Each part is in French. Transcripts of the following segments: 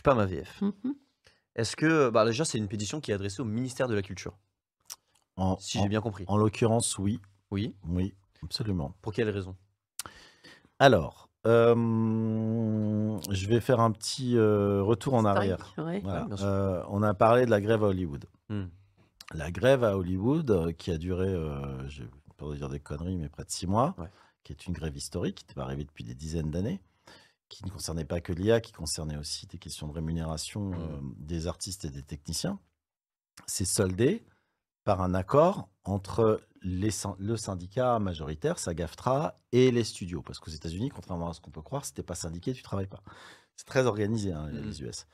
suis pas ma VF. Mhm. Est-ce que, bah déjà, c'est une pétition qui est adressée au ministère de la Culture, En, si j'ai bien compris. en l'occurrence, oui. Oui? Oui, absolument. Pour quelle raison? Alors, euh, je vais faire un petit euh, retour en arrière. ouais. Voilà. Ouais, bien sûr. Euh, on a parlé de la grève à Hollywood. Hmm. La grève à Hollywood, qui a duré, euh, je vais pas dire des conneries, mais près de six mois, Ouais. qui est une grève historique, qui n'est pas arrivée depuis des dizaines d'années, qui ne concernait pas que l'IA, qui concernait aussi des questions de rémunération euh, des artistes et des techniciens, s'est soldée par un accord entre les le syndicat majoritaire, SAG-AFTRA, et les studios. Parce qu'aux États-Unis, contrairement à ce qu'on peut croire, si t'es pas syndiqué, tu travailles pas. C'est très organisé, hein, les US.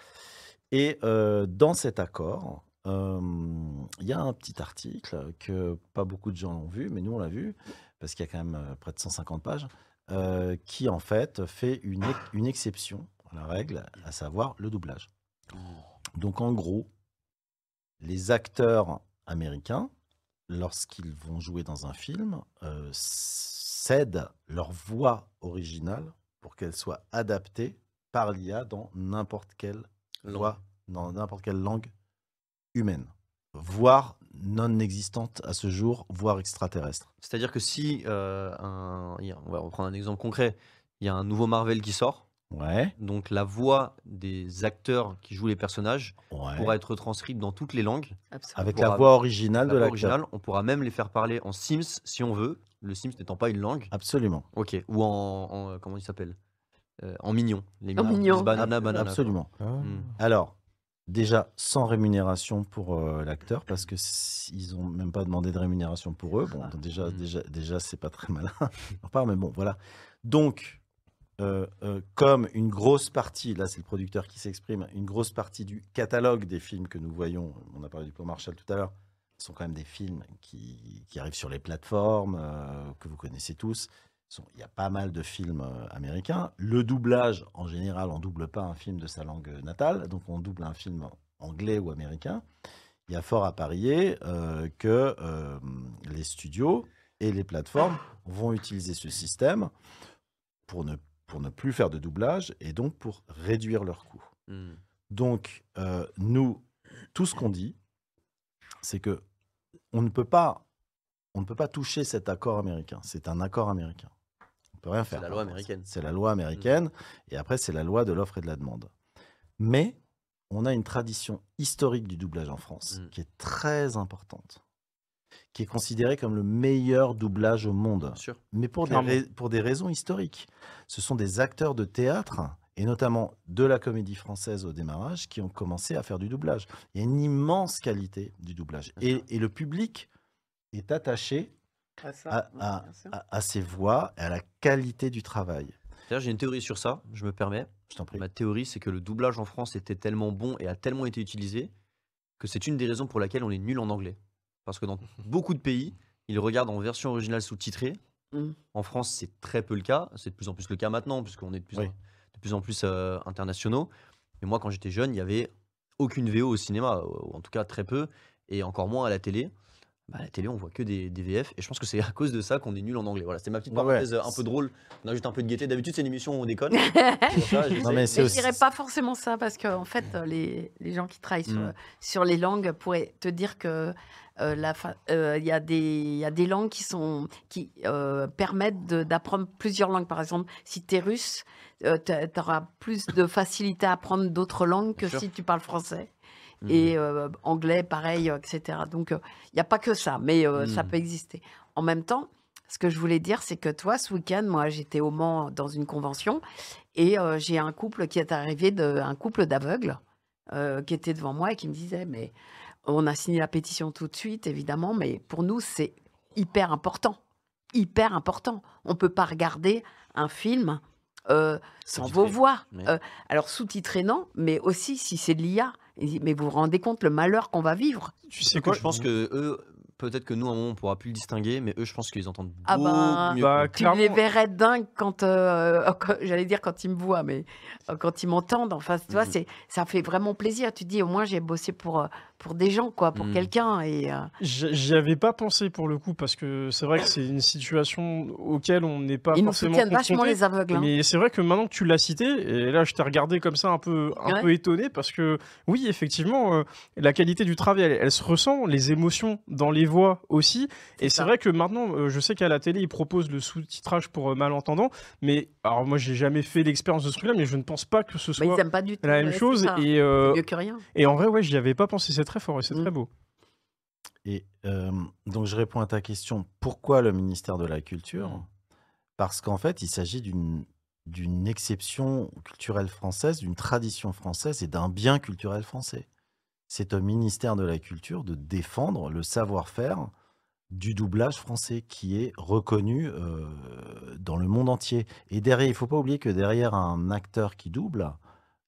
Et euh, dans cet accord, euh, il y a un petit article que pas beaucoup de gens l'ont vu, mais nous on l'a vu, parce qu'il y a quand même près de 150 pages, euh, qui en fait fait une, une exception à la règle, à savoir le doublage. Donc en gros, les acteurs américains, lorsqu'ils vont jouer dans un film, euh, cèdent leur voix originale pour qu'elle soit adaptée par l'IA dans n'importe quelle dans n'importe quelle langue humaine, voire non existante à ce jour, voire extraterrestre. C'est-à-dire que si, euh, un- on va reprendre un exemple concret, il y a un nouveau Marvel qui sort, Ouais, donc la voix des acteurs qui jouent les personnages ouais. pourra être transcrite dans toutes les langues. Absolument. Avec pourra- la voix originale La de l'acteur. originale, on pourra même les faire parler en Sims si on veut, le Sims n'étant pas une langue. Absolument. Ok. Ou en, en, euh, comment il s'appelle Euh, En mignon. Les En mignons. mignon. Banana, banana. Absolument. Ah. Hmm. Alors, déjà, sans rémunération pour euh, l'acteur, parce que ils ont même pas demandé de rémunération pour eux. Bon, Ah. déjà, Mhm. déjà, déjà, c'est pas très malin. Enfin, mais bon, voilà. Donc, euh, euh, comme une grosse partie, là, c'est le producteur qui s'exprime, une grosse partie du catalogue des films que nous voyons, on a parlé du plan Marshall tout à l'heure, sont quand même des films qui, qui arrivent sur les plateformes euh, que vous connaissez tous. Il y a pas mal de films euh, américains. Le doublage, en général, on double pas un film de sa langue natale, donc on double un film anglais ou américain. Il y a fort à parier euh, que euh, les studios et les plateformes vont utiliser ce système pour ne, pour ne plus faire de doublage et donc pour réduire leurs coûts. Hmm. Donc, euh, nous, tout ce qu'on dit, c'est que on ne peut pas, on ne peut pas toucher cet accord américain. C'est un accord américain. Peut rien C'est faire. la par loi américaine. C'est la loi américaine. Et après, c'est la loi de l'offre et de la demande. Mais on a une tradition historique du doublage en France Mm. qui est très importante, qui est considérée comme le meilleur doublage au monde Bien sûr. mais pour des, pour des raisons historiques. Ce sont des acteurs de théâtre, et notamment de la comédie française au démarrage, qui ont commencé à faire du doublage. Il y a une immense qualité du doublage. Et, et le public est attaché Ça, à, ouais, ses voix et à la qualité du travail. D'ailleurs, j'ai une théorie sur ça, je me permets. Je t'en prie. Ma théorie, c'est que le doublage en France était tellement bon et a tellement été utilisé que c'est une des raisons pour laquelle on est nul en anglais. Parce que dans beaucoup de pays, ils regardent en version originale sous-titrée. Mm. En France, c'est très peu le cas. C'est de plus en plus le cas maintenant, puisqu'on est de plus, Oui. en, de plus en plus euh, internationaux. Mais moi, quand j'étais jeune, il n'y avait aucune VO au cinéma, ou en tout cas très peu, et encore moins à la télé. Bah, à la télé, on voit que des, des VF, et je pense que c'est à cause de ça qu'on est nul en anglais. Voilà, c'était ma petite Ouais, ouais. parenthèse euh, un peu drôle. On a juste un peu de gaieté. D'habitude, c'est une émission où on déconne. C'est pour ça, j'essaie. Non, mais c'est Mais je aussi- dirais pas forcément ça parce que en fait les, les gens qui travaillent sur, Mm. sur les langues pourraient te dire que euh, la fa- euh, il y a des il y a des langues qui sont qui euh, permettent de- d'apprendre plusieurs langues par exemple si tu es russe tu auras plus de facilité à apprendre d'autres langues que Bien sûr. si tu parles français Mhm. et euh, anglais pareil euh, etc donc il n'y a pas que ça mais euh, ça Mm. peut exister en même temps ce que je voulais dire c'est que toi ce week-end moi j'étais au Mans dans une convention et euh, j'ai un couple qui est arrivé, de, un couple d'aveugles euh, qui était devant moi et qui me disait, mais on a signé la pétition tout de suite, évidemment, mais pour nous, c'est hyper important. Hyper important. On ne peut pas regarder un film euh, sans vos voix. mais- Euh, alors, sous-titré, non, mais aussi si c'est de l'IA. Mais vous vous rendez compte le malheur qu'on va vivre. Tu sais quoi je pense que eux, peut-être que nous, à un moment, on pourra plus le distinguer, mais eux, je pense qu'ils entendent Ah beaucoup bah, mieux. Bah, Tu les clairement, verrais dingues quand, euh, quand- j'allais dire quand ils me voient, mais euh, quand ils m'entendent. Enfin, tu vois, Mhm. c'est, ça fait vraiment plaisir. Tu te dis, au moins, j'ai bossé pour, euh, pour des gens, quoi, pour Mhm. quelqu'un. Et euh, J'y avais pas pensé pour le coup, parce que c'est vrai que c'est une situation auquel on n'est pas ils nous forcément soutiennent vachement les aveugles. hein. Mais c'est vrai que maintenant que tu l'as cité, et là je t'ai regardé comme ça un peu, un Ouais. peu étonné parce que oui, effectivement, euh, la qualité du travail, elle, elle se ressent, les émotions dans les voix aussi. Et c'est vrai que maintenant, euh, je sais qu'à la télé, ils proposent le sous-titrage pour euh, malentendants, mais alors moi j'ai jamais fait l'expérience de ce truc-là, mais je ne pense pas que ce Bah, soit pas du la même chose. Et, euh, Mieux que rien. et en vrai, ouais, j'y avais pas pensé. C'est très fort et c'est Mm. très beau. Et euh, donc, je réponds à ta question. Pourquoi le ministère de la Culture? Mm. Parce qu'en fait, il s'agit d'une d'une exception culturelle française, d'une tradition française et d'un bien culturel français. C'est au ministère de la Culture de défendre le savoir-faire du doublage français qui est reconnu euh, dans le monde entier. Et derrière, il faut pas oublier que derrière un acteur qui double,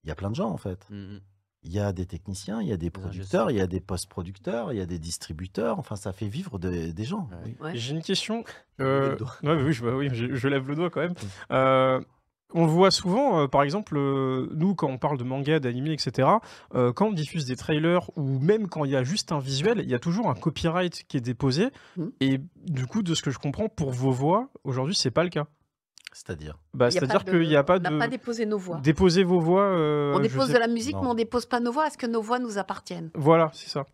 il y a plein de gens en fait. Mhm. Il y a des techniciens, il y a des producteurs, il y a des post-producteurs, il y a des distributeurs. Enfin, ça fait vivre de- des gens. Ouais. oui. Ouais. J'ai une question. Euh, le doigt. ouais, bah oui, je, bah oui, je, je lève le doigt quand même. Mm. Euh, on le voit souvent, euh, par exemple, euh, nous, quand on parle de manga, d'anime, etc., euh, quand on diffuse des trailers ou même quand il y a juste un visuel, il y a toujours un copyright qui est déposé. Mm. Et du coup, de ce que je comprends, pour vos voix, aujourd'hui, c'est pas le cas. C'est-à-dire. Bah, Il y a C'est-à-dire pas de- qu'il n'y a pas On n'a de. pas déposé nos voix. Déposer vos voix. euh, on dépose sais- de la musique, non. mais on dépose pas nos voix. Est-ce que nos voix nous appartiennent? Voilà, c'est ça.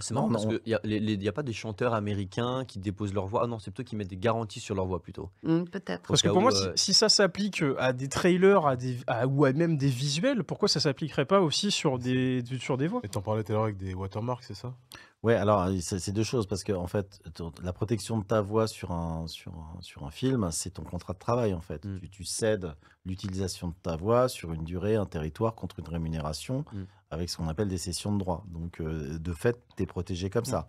C'est Non, marrant parce non. qu'il n'y a, pas des chanteurs américains qui déposent leur voix. Ah non, c'est plutôt qui mettent des garanties sur leur voix plutôt. Hmm, Peut-être. Parce que pour où, moi, euh, si, si ça s'applique euh, à des trailers à des, à- ou à même des visuels, pourquoi ça s'appliquerait pas aussi sur des, sur des voix? Et t'en parlais tout à l'heure avec des watermarks, c'est ça? Ouais, alors c'est c'est deux choses parce que en fait, ton- la protection de ta voix sur un sur un, sur un film, c'est ton contrat de travail en fait. Mm. Tu, tu cèdes l'utilisation de ta voix sur une durée, un territoire contre une rémunération Mm. avec ce qu'on appelle des cessions de droits. Donc euh, de fait, tu es protégé comme Mm. ça.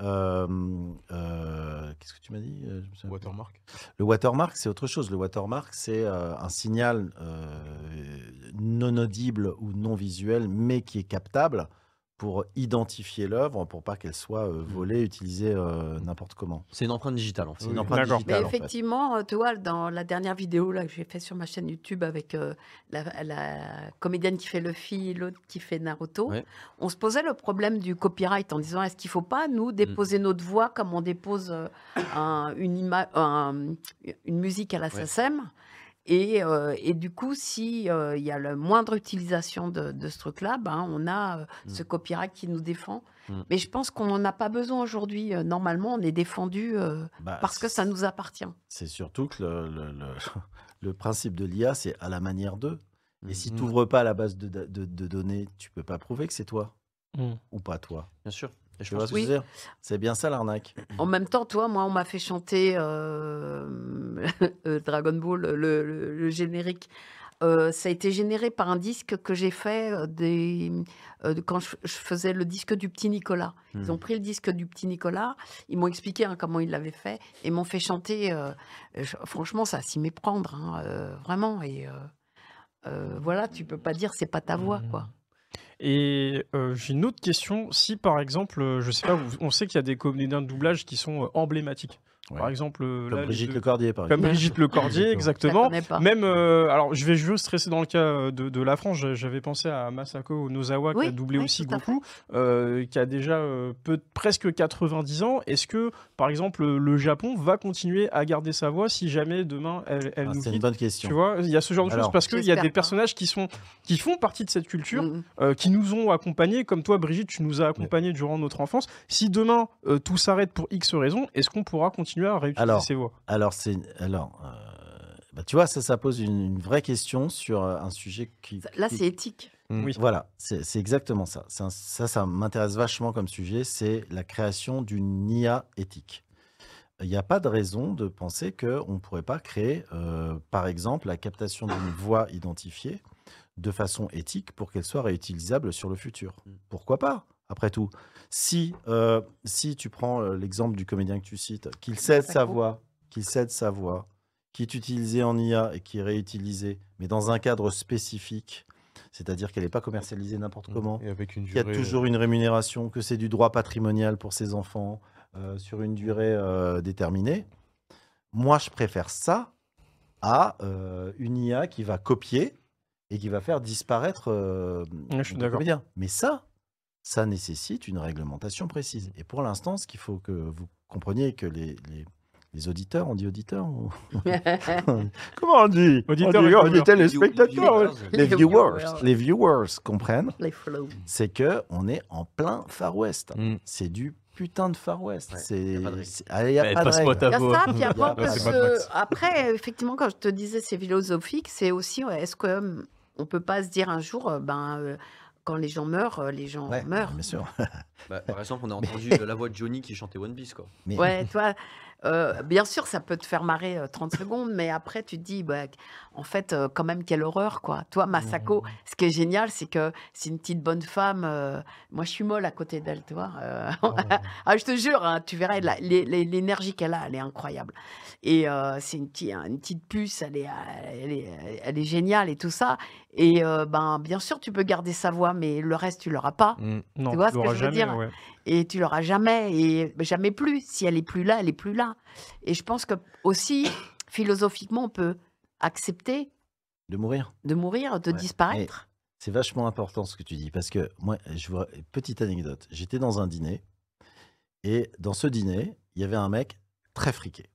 Euh, euh, Qu'est-ce que tu m'as dit Euh, je me souviens plus. Watermark Le watermark, c'est autre chose. Le watermark, c'est euh, un signal euh, non audible ou non visuel, mais qui est captable pour identifier l'œuvre, pour pas qu'elle soit euh, volée, utilisée euh, n'importe comment. C'est une empreinte digitale en fait. C'est une empreinte. Mais digitale. en fait. effectivement, euh, tu vois, dans la dernière vidéo là, que j'ai fait sur ma chaîne YouTube avec euh, la, la comédienne qui fait Luffy et l'autre qui fait Naruto, Ouais. on se posait le problème du copyright en disant est-ce qu'il ne faut pas, nous, déposer notre voix comme on dépose un- une, ima- un- une musique à la Ouais. Et, euh, et du coup, si euh, il y a la moindre utilisation de, de ce truc-là, ben, on a euh, ce Mm. copyright qui nous défend. Mm. Mais je pense qu'on n'en a pas besoin aujourd'hui. Normalement, on est défendu euh, Bah, parce que ça nous appartient. C'est surtout que le, le- le- le principe de l'IA, c'est à la manière d'eux. Et si tu n'ouvres pas la base de, de- de données, tu peux pas prouver que c'est toi ou pas toi. Bien sûr. Je pense Oui. C'est bien ça l'arnaque. En même temps, toi, moi, on m'a fait chanter euh, euh, Dragon Ball, le, le- le générique. Euh, ça a été généré par un disque que j'ai fait des, euh, de- quand je, je faisais le disque du petit Nicolas. Ils Mhm. ont pris le disque du petit Nicolas, ils m'ont expliqué hein, comment ils l'avaient fait et m'ont fait chanter. je- franchement, ça a s'y méprendre, hein, vraiment. Et voilà, tu peux pas dire c'est pas ta voix, Mhm. quoi. Et euh, j'ai une autre question. Si par exemple, euh, je sais pas, on sait qu'il y a des comédiens de doublage qui sont euh, Par exemple, euh, Comme là, Brigitte Lecordier, par Comme exemple. Brigitte Lecordier, exactement. Même, euh, alors je vais juste stresser dans le cas euh, de, de la France. J'a- J'avais pensé à Masako Nozawa qui a doublé oui, aussi Goku, euh, qui a déjà euh, peu, presque 90 ans. Est-ce que, par exemple, le Japon va continuer à garder sa voix si jamais demain elle, elle Ah, nous c'est une quitte bonne Tu question. vois, il y a ce genre de choses parce qu'il y a des personnages qui sont qui font partie de cette culture, Mhm. euh, qui nous ont accompagnés, comme toi, Brigitte, tu nous as accompagnés durant notre enfance. Si demain euh, tout s'arrête pour X raisons, est-ce qu'on pourra continuer à réutiliser Alors, ces voix Alors, c'est, alors euh, bah, tu vois, ça, ça pose une, une vraie question sur euh, un sujet qui. Là, qui- c'est éthique. Oui. Voilà, c'est exactement ça. Un- ça, ça m'intéresse vachement comme sujet. C'est la création d'une IA éthique. Il n'y a pas de raison de penser qu'on ne pourrait pas créer, euh, par exemple, la captation d'une voix identifiée de façon éthique pour qu'elle soit réutilisable sur le futur. Mm. Pourquoi pas? Après tout, si, euh, si tu prends euh, l'exemple du comédien que tu cites, qu'il cède sa voix, qu'il cède sa voix, qui est utilisée en IA et qui est réutilisée, mais dans un cadre spécifique, c'est-à-dire qu'elle n'est pas commercialisée n'importe comment, avec une qu'il y a toujours une rémunération, que c'est du droit patrimonial pour ses enfants, euh, sur une durée euh, déterminée. Moi, je préfère ça à euh, une IA qui va copier et qui va faire disparaître euh, je suis le d'accord. comédien. Mais ça, ça nécessite une réglementation précise. Et pour l'instant, ce qu'il faut que vous compreniez que les, les- les auditeurs, on dit auditeurs ou- Comment on dit? Auditeurs on dit, et on dit viewers. téléspectateurs. Viewers. Les Les viewers, viewers. les viewers comprennent, Les c'est que on est en plein Far West. Mm. C'est du putain de Far West. Ouais, c'est y a pas de règle. ah, y a pas de Il après, effectivement, quand je te disais c'est philosophique, c'est aussi, est-ce qu'on on peut pas se dire un jour, euh, ben, euh, quand les gens meurent, euh, les gens Ouais, meurent. bien sûr. Bah, par exemple, on a entendu la voix de Johnny qui chantait One Piece, quoi. Mais Ouais, toi, euh, bien sûr, ça peut te faire marrer euh, 30 secondes, mais après, tu te dis, bah, en fait, euh, quand même, quelle horreur, quoi. Toi, Masako, ce qui est génial, c'est que c'est une petite bonne femme. euh, moi, je suis molle à côté d'elle, tu vois. euh, ah, je te jure, hein, tu l'é- l'énergie qu'elle a, elle est incroyable. Et euh, c'est une, petite- une petite puce, elle est, elle, est, elle est géniale et tout ça. Et euh, ben, bien sûr, tu peux garder sa voix, mais le reste, tu l'auras pas. Mm. Non, Tu vois ce que je veux jamais, dire? ouais. Et tu l'auras jamais, et jamais plus. Si elle est plus là, elle est plus là. Et je pense que aussi, philosophiquement, on peut accepter de mourir. de mourir, de Ouais. disparaître. C'est vachement important ce que tu dis parce que moi, je vois petite anecdote. J'étais dans un dîner et dans ce dîner, il y avait un mec très friqué.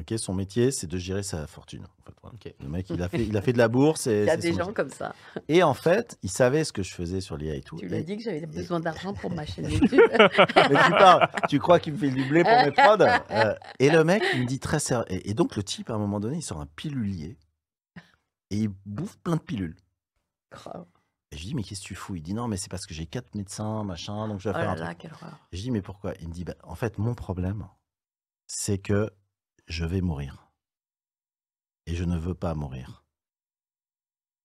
Ok, son métier, c'est de gérer sa fortune. en fait, voilà. Ok. Le mec, il a fait, il a fait de la bourse. Et, Il y a des gens métier. comme ça. Et en fait, il savait ce que je faisais sur l'IA et tout. Tu lui as dit que j'avais besoin d'argent pour ma chaîne YouTube. Mais tu parles, tu crois qu'il me fait du blé pour mes prods? Euh, Et le mec, il me dit très sérieux. Et, et donc, le type, à un moment donné, il sort un pilulier et il bouffe plein de pilules. Grave. Et je dis, mais qu'est-ce que tu fous? Il dit, non, mais c'est parce que j'ai quatre médecins, machin, donc je vais Oh faire un là truc. là, quelle horreur. Et je dis, mais pourquoi? Il me dit, bah, en fait, mon problème, c'est que je vais mourir. Et je ne veux pas mourir.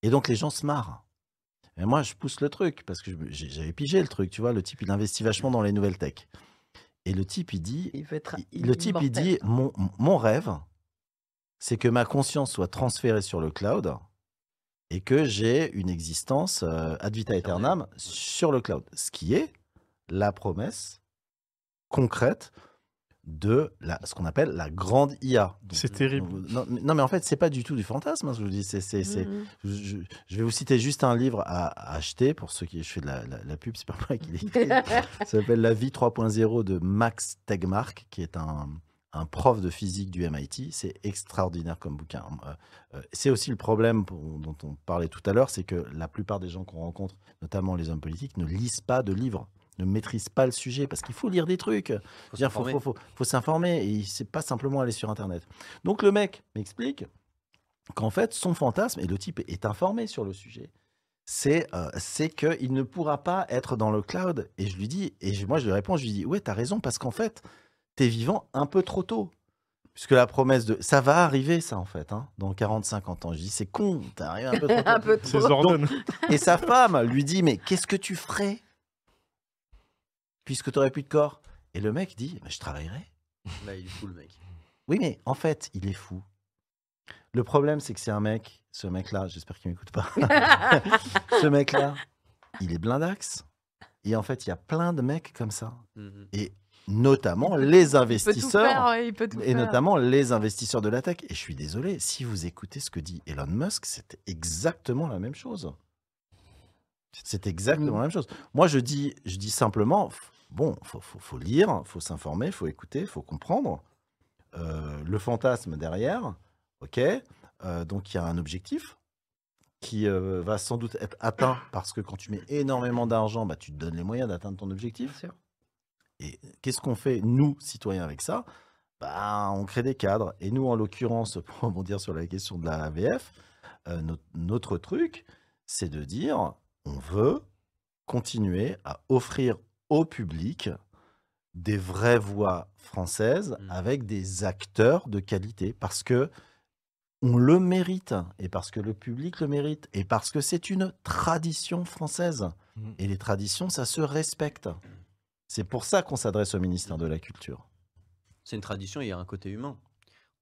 Et donc, les gens se marrent. Et moi, je pousse le truc, parce que j'avais pigé le truc, tu vois. Le type, il investit vachement dans les nouvelles tech. Et le type, il dit, Il veut être il- le type, il dit, mon, mon rêve, c'est que ma conscience soit transférée sur le cloud et que j'ai une existence euh, ad vita aeternam sur le cloud. Ce qui est la promesse concrète de la, ce qu'on appelle la grande IA. C'est terrible. Non, mais- non, mais en fait, c'est pas du tout du fantasme, hein, ce que je vous dis. C'est, c'est, c'est- je, je- je vais vous citer juste un livre à, à acheter pour ceux qui. Je fais de la, la- la pub, c'est pas moi qui l'écris. Ça s'appelle La vie 3.0 de Max Tegmark, qui est un, un prof de physique du MIT. C'est extraordinaire comme bouquin. Euh, euh, c'est aussi le problème pour- dont on parlait tout à l'heure, c'est que la plupart des gens qu'on rencontre, notamment les hommes politiques, ne lisent pas de livres, ne maîtrisent pas le sujet, parce qu'il faut lire des trucs. Il faut, s'informer. faut, faut- faut s'informer, et c'est pas simplement aller sur Internet. Donc le mec m'explique qu'en fait, son fantasme, et le type est informé sur le sujet, c'est euh, qu'il ne pourra pas être dans le cloud. Et je lui dis, et je- moi je lui réponds, je lui dis, ouais, t'as raison, parce qu'en fait, t'es vivant un peu trop tôt. Puisque la promesse de... Ça va arriver, ça, en fait, hein, dans 40-50 ans. Je dis, c'est con, t'es arrivé un peu trop tôt. Un peu C'est trop. Zordon. Et sa femme lui dit, mais qu'est-ce que tu ferais puisque tu n'aurais plus de corps Et le mec dit, mais je travaillerai. Là, il est fou, le mec. Oui, mais en fait, il est fou. Le problème, c'est que c'est un mec, ce mec-là, j'espère qu'il m'écoute pas. ce mec-là, il est blindax. Et en fait, il y a plein de mecs comme ça. Mhm. Et notamment les Il peut tout investisseurs. faire, ouais, il peut tout Et faire. notamment les investisseurs de la tech. Et je suis désolé, si vous écoutez ce que dit Elon Musk, c'est exactement la même chose. C'est exactement Mm. la même chose. Moi, je dis, je dis simplement, bon, faut, faut, faut lire, faut s'informer, faut écouter, faut comprendre Euh, le fantasme derrière. Ok, Euh, donc il y a un objectif qui euh, va sans doute être atteint parce que quand tu mets énormément d'argent, bah, tu te donnes les moyens d'atteindre ton objectif. Bien sûr. Et qu'est-ce qu'on fait, nous, citoyens, avec ça? Bah, On crée des cadres. Et nous, en l'occurrence, pour rebondir sur la question de la AVF, notre, notre truc, c'est de dire on veut continuer à offrir au public des vraies voix françaises Mm. avec des acteurs de qualité parce que on le mérite et parce que le public le mérite et parce que c'est une tradition française. Mm. Et les traditions, ça se respecte. C'est pour ça qu'on s'adresse au ministère de la Culture. C'est une tradition, il y a un côté humain.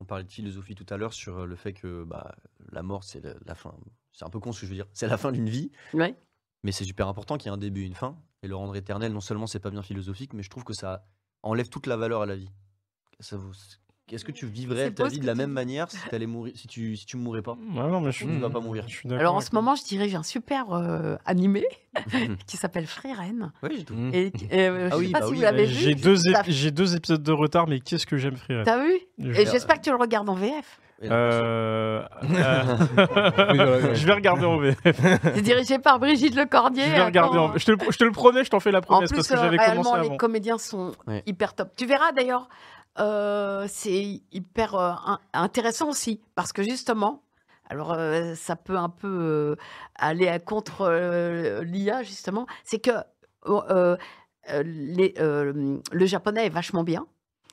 On parlait de philosophie tout à l'heure sur le fait que bah, la mort, c'est la, la fin. C'est un peu con ce que je veux dire. C'est la fin d'une vie, Ouais. mais c'est super important qu'il y ait un début et une fin. Et le rendre éternel, non seulement c'est pas bien philosophique, mais je trouve que ça enlève toute la valeur à la vie. Ça vous- Est-ce que tu vivrais ta vie de la même dis. manière si, t'allais mourir, si, tu, si tu mourrais pas? Ouais, non, mais je suis, Tu vas pas mourir? je suis d'accord. Alors en ce moment, je dirige un super euh, animé qui s'appelle Frieren. Oui, j'ai tout. Mm. Et, et, euh, Ah je oui, sais pas bah si oui, vous l'avez Euh, vu. J'ai deux, ép- deux épisodes de retard, mais qu'est-ce que j'aime Free T'as vu? Je- Et j'espère que tu le regardes en VF. Euh, euh, je vais regarder en VF. C'est dirigé par Brigitte Lecordier. Je vais regarder en. Je te, le, je te le promets, je t'en fais la En promesse plus, parce que euh, j'avais réellement, commencé les avant. comédiens sont Ouais. hyper top. Tu verras d'ailleurs, euh, c'est hyper euh, in- intéressant aussi parce que justement, alors euh, ça peut un peu euh, aller à contre euh, l'IA justement, c'est que euh, euh, les, euh, le japonais est vachement bien,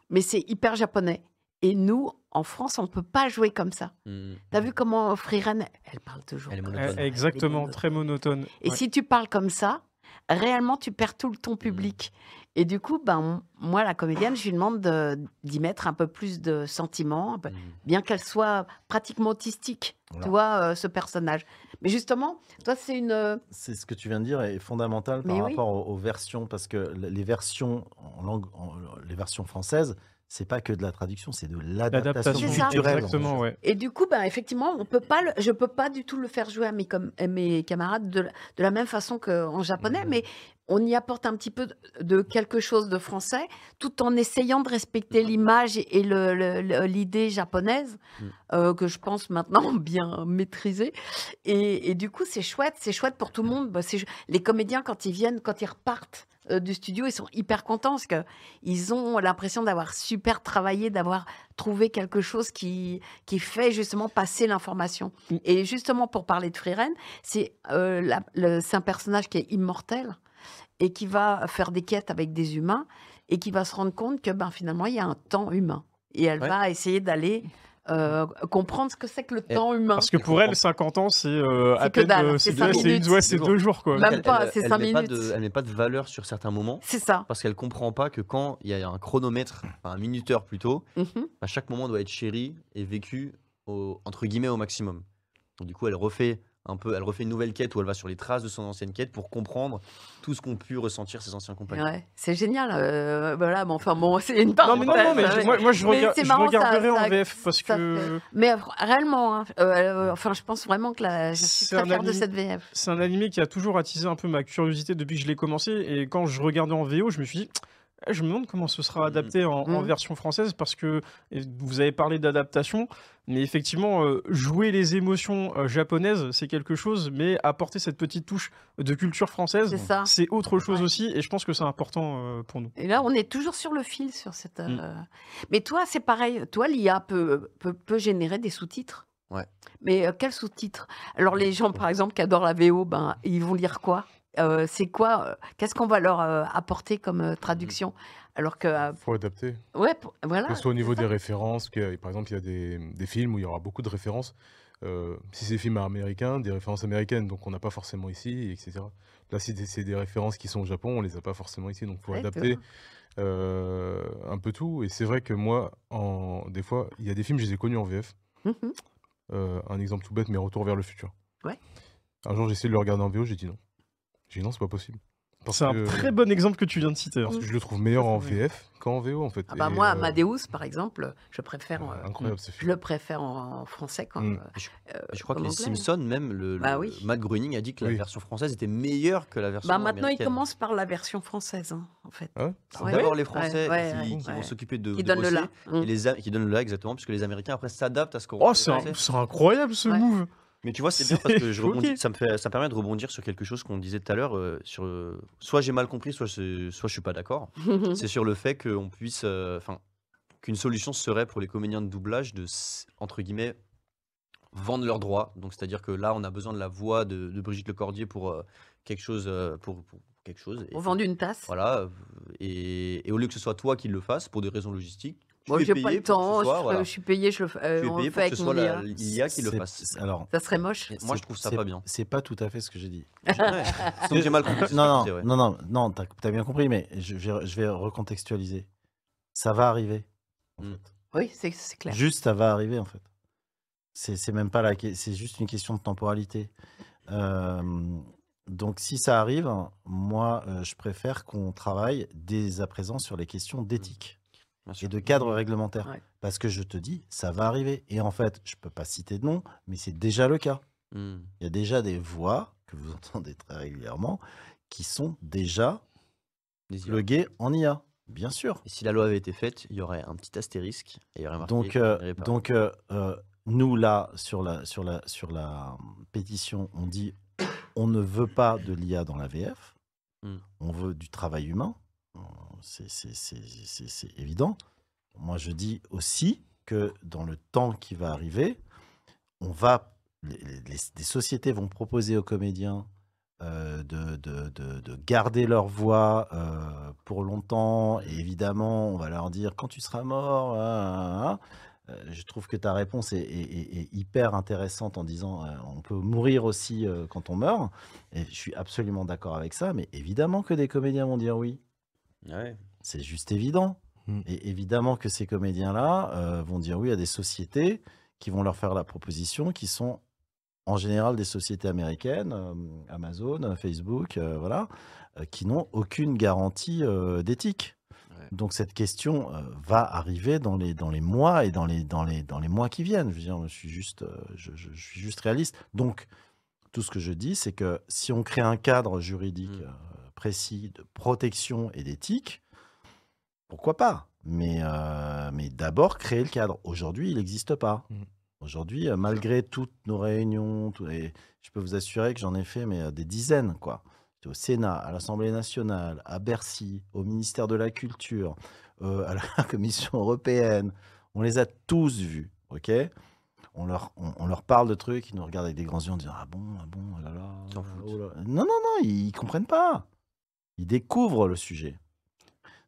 mais c'est hyper japonais. Et nous, en France, on ne peut pas jouer comme ça. Mm. T'as vu comment Freeren, elle parle toujours Elle est comme monotone. ça, elle est Exactement, monotone. très monotone. Et Ouais. si tu parles comme ça, réellement, tu perds tout le Mmh. ton public. Et du coup, ben, moi, la comédienne, je lui demande de- d'y mettre un peu plus de sentiments, un peu- Mm. bien qu'elle soit pratiquement autistique, Voilà. tu vois, euh, ce personnage. Mais justement, toi, c'est une... euh, C'est ce que tu viens de dire est fondamental Mais par oui. rapport aux, aux versions parce que les versions en langue, en- les versions françaises, c'est pas que de la traduction, c'est de l'adaptation culturelle. Exactement, ouais. Et du coup, ben, effectivement, on peut pas le- je peux pas du tout le faire jouer à mes, com- mes camarades de, la- de la même façon qu'en japonais, Mhm. mais on y apporte un petit peu de, quelque chose de français, tout en essayant de respecter l'image et l'idée japonaise, Mhm. euh, que je pense maintenant bien maîtriser. Et, et du coup, c'est chouette, c'est chouette pour tout le monde. Bah, les comédiens, quand ils viennent, quand ils repartent euh, du studio, ils sont hyper contents parce que ils ont l'impression d'avoir super travaillé, d'avoir trouvé quelque chose qui, qui fait justement passer l'information. Et justement, pour parler de Freeren, c'est euh, c'est un personnage qui est immortel et qui va faire des quêtes avec des humains et qui va se rendre compte que ben, finalement, il y a un temps humain. Et elle Ouais. va essayer d'aller euh, comprendre ce que c'est que le Et- temps humain. Parce que pour elle, 50 ans, c'est euh, à C'est peine, euh, ouais, deux jours, quoi. Même Elle- pas, c'est elle cinq met pas minutes. de- elle met pas de valeur sur certains moments C'est ça. parce qu'elle comprend pas que quand il y a un chronomètre, enfin un minuteur plutôt, à chaque moment doit être chéri et vécu au, entre guillemets au maximum. Donc du coup, elle refait un peu, elle refait une nouvelle quête où elle va sur les traces de son ancienne quête pour comprendre tout ce qu'ont pu ressentir ses anciens compagnons. Ouais, c'est génial. euh, voilà, mais enfin bon, c'est une Non, parenthèse. mais non, non, mais je- moi, moi, je, Mais marrant, ça- regarderai en ça- VF parce que Mais euh, réellement, hein, euh, euh, enfin, je pense vraiment que la, je suis très de anime- cette VF. c'est un animé qui a toujours attisé un peu ma curiosité depuis que je l'ai commencé. Et quand je regardais en VO, je me suis dit, je me demande comment ce sera adapté en, en Mhm. version française parce que vous avez parlé d'adaptation, mais effectivement, euh, jouer les émotions euh, japonaises, c'est quelque chose, mais apporter cette petite touche de culture française, C'est autre chose Ouais. aussi. Et je pense que c'est important euh, pour nous. Et là, on est toujours sur le fil sur cette. Mais toi, c'est pareil. Toi, l'IA peut, peut, peut générer des sous-titres. Ouais. Mais euh, quels sous-titres? Alors, les gens, par exemple, qui adorent la VO, ben, ils vont lire quoi? Euh, C'est quoi euh, Qu'est-ce qu'on va leur euh, apporter comme euh, traduction? Alors que. faut adapter. ouais, pour- voilà. que ce soit au niveau ça. des références, que, par exemple, il y a des, des films où il y aura beaucoup de références. Si c'est des films américains, des références américaines, donc on n'a pas forcément ici, etc. Là, si c'est- des références qui sont au Japon, on les a pas forcément ici, donc il faut Ouais, adapter un peu tout. Et c'est vrai que moi, en, des fois, il y a des films, je les ai connus en VF. Euh, un exemple tout bête, mais Retour vers le futur. Ouais. Un jour, j'ai essayé de le regarder en VO, j'ai dit non. J'ai dit non, c'est pas possible. Parce C'est un que- très bon exemple que tu viens de citer. hein. parce que je le trouve meilleur en. VF qu'en VO, en fait. Ah bah Et, moi, euh, Amadeus, par exemple, je préfère. euh, incroyable je le préfère en, français quand. Mm. euh, Et je crois que les. Simpsons, même le, Bah le- oui. Matt Groening a dit que la Oui. version française était meilleure que la version Bah maintenant, il commence par la version française, hein, en fait. Ah ouais C'est Ouais. d'abord les Français ouais, qui, ouais, qui ouais. vont s'occuper de, Qui de donne le bosser, là. Mm. et les, Am- qui donnent le là exactement, puisque les Américains après s'adaptent à ce qu'on Oh, les c'est incroyable ce Ouais. move. Mais tu vois, c'est bien parce que je rebondis, choqué. ça, me fait, ça me permet de rebondir sur quelque chose qu'on disait tout à l'heure. euh, sur, euh, soit j'ai mal compris, soit, c'est- soit je suis pas d'accord. c'est sur le fait qu'on puisse, euh, enfin, qu'une solution serait pour les comédiens de doublage de, s- entre guillemets, vendre leurs droits. Donc, c'est-à-dire que là, on a besoin de la voix de, de Brigitte Lecordier pour euh, quelque chose, euh, pour, pour quelque chose. Et On vend une tasse. Voilà. euh, Et, et au lieu que ce soit toi qui le fasses pour des raisons logistiques, es j'ai payé pas le pour que ce temps. soit, je, voilà. je suis payé, je le fais. euh, Tu on payé le pour fait que ce avec soit mon la- IA. l'IA qui le fasse. Alors, Ça serait moche. Moi, je trouve ça pas bien. C'est pas tout à fait ce que j'ai dit. J'ai mal compris. non, non, non, non, non, t'as as bien compris, mais je vais, je vais recontextualiser. Ça va arriver. en Mm. fait. Oui, c'est clair. Juste, ça va arriver, en fait. C'est c'est même pas la, que- c'est juste une question de temporalité. Euh, donc, si ça arrive, moi, euh, je préfère qu'on travaille dès à présent sur les questions d'éthique Bien et de cadre réglementaire. Ouais. Parce que je te dis, ça va arriver. Et en fait, je peux pas citer de nom, mais c'est déjà le cas. Mm. Il y a déjà des voix que vous entendez très régulièrement qui sont déjà pluguées en IA, bien sûr. Et si la loi avait été faite, il y aurait un petit astérisque et il y aurait marqué Donc, euh, donc euh, euh, nous, là, sur la, sur, la, sur la pétition, on dit on ne veut pas de l'IA dans la VF, Hmm. on veut du travail humain. C'est évident. Moi, je dis aussi que dans le temps qui va arriver, on va, les, sociétés vont proposer aux comédiens euh, de, de- de- de garder leur voix euh, pour longtemps. Et évidemment, on va leur dire quand tu seras mort. ah, ah, ah. Euh, je trouve que ta réponse est, est- hyper intéressante en disant on peut mourir aussi quand on meurt. Et je suis absolument d'accord avec ça. Mais évidemment que des comédiens vont dire oui. Ouais. C'est juste évident. Mm. Et évidemment que ces comédiens-là euh, vont dire oui à des sociétés qui vont leur faire la proposition, qui sont en général des sociétés américaines, euh, Amazon, Facebook, euh, voilà, euh, qui n'ont aucune garantie euh, d'éthique. Ouais. Donc cette question euh, va arriver dans les, dans les mois et dans les, dans, les, dans les mois qui viennent. Je veux dire, je suis juste, euh, je, je- je suis juste réaliste. Donc tout ce que je dis, c'est que si on crée un cadre juridique Mm. euh, précis de protection et d'éthique, pourquoi pas? Mais, euh, mais d'abord, créer le cadre. Aujourd'hui, il n'existe pas. Mm. Aujourd'hui, malgré toutes nos réunions, tout- et je peux vous assurer que j'en ai fait mais, euh, des dizaines. quoi. J'étais au Sénat, à l'Assemblée nationale, à Bercy, au ministère de la Culture, euh, à la Commission européenne. On les a tous vus. ok? On leur, on, on leur parle de trucs, ils nous regardent avec des grands yeux en disant Ah bon, ah bon, oh là là. Oh là. Non, non, non, ils, ils comprennent pas. Ils découvrent le sujet.